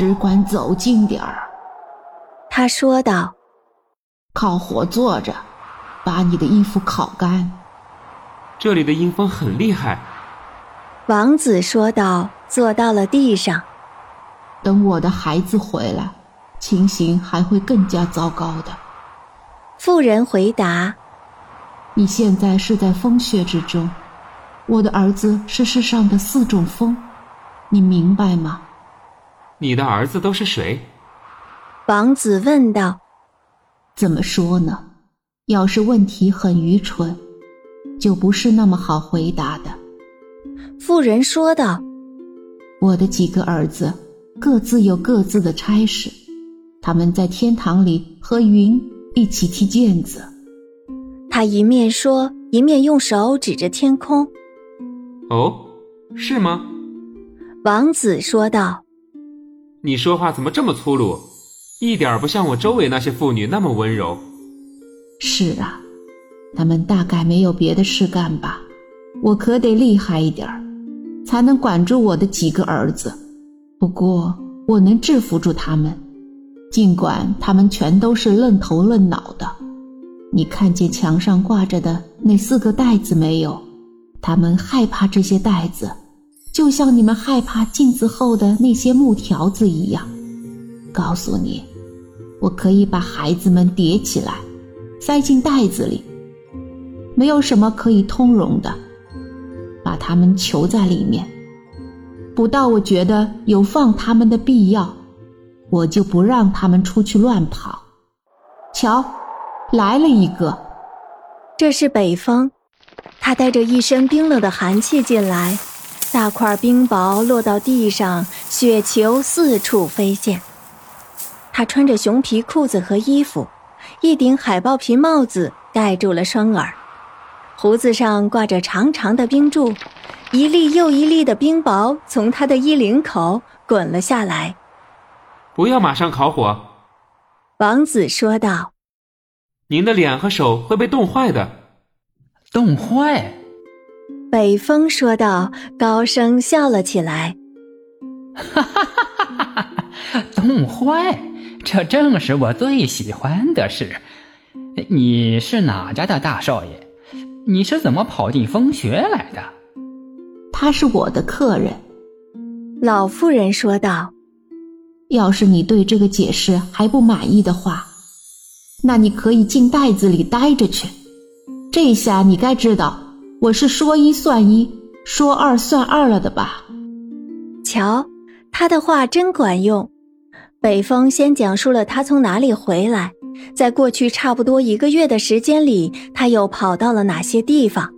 只管走近点儿。”他说道。“靠火坐着，把你的衣服烤干。”这里的阴风很厉害。”王子说道，坐到了地上。“等我的孩子回来，情形还会更加糟糕的。”妇人回答。“你现在是在风穴之中。”我的儿子是世上的四种风，你明白吗？你的儿子都是谁？王子问道。怎么说呢？要是问题很愚蠢，就不是那么好回答的。妇人说道。我的几个儿子各自有各自的差事，他们在天堂里和云一起踢毽子。他一面说，一面用手指着天空。哦，是吗？王子说道。你说话怎么这么粗鲁，一点不像我周围那些妇女那么温柔。是啊，他们大概没有别的事干吧？我可得厉害一点，才能管住我的几个儿子。不过我能制服住他们，尽管他们全都是愣头愣脑的。你看见墙上挂着的那四个袋子没有？他们害怕这些袋子，就像你们害怕镜子后的那些木条子一样。告诉你，我可以把孩子们叠起来，塞进袋子里，没有什么可以通融的，把他们囚在里面。不到我觉得有放他们的必要，我就不让他们出去乱跑。瞧，来了一个，这是北风。他带着一身冰冷的寒气进来，大块冰雹落到地上，雪球四处飞溅。他穿着熊皮裤子和衣服，一顶海豹皮帽子盖住了双耳，胡子上挂着长长的冰柱，一粒又一粒的冰雹从他的衣领口滚了下来。不要马上烤火，王子说道：“您的脸和手会被冻坏的。”冻坏，北风说道，高声笑了起来。哈哈哈哈哈哈！冻坏，这正是我最喜欢的事。你是哪家的大少爷？你是怎么跑进风穴来的？他是我的客人。老妇人说道。要是你对这个解释还不满意的话，那你可以进袋子里待着去。这下你该知道，我是说一算一，说二算二了的吧？瞧，他的话真管用。北风先讲述了他从哪里回来，在过去差不多一个月的时间里，他又跑到了哪些地方。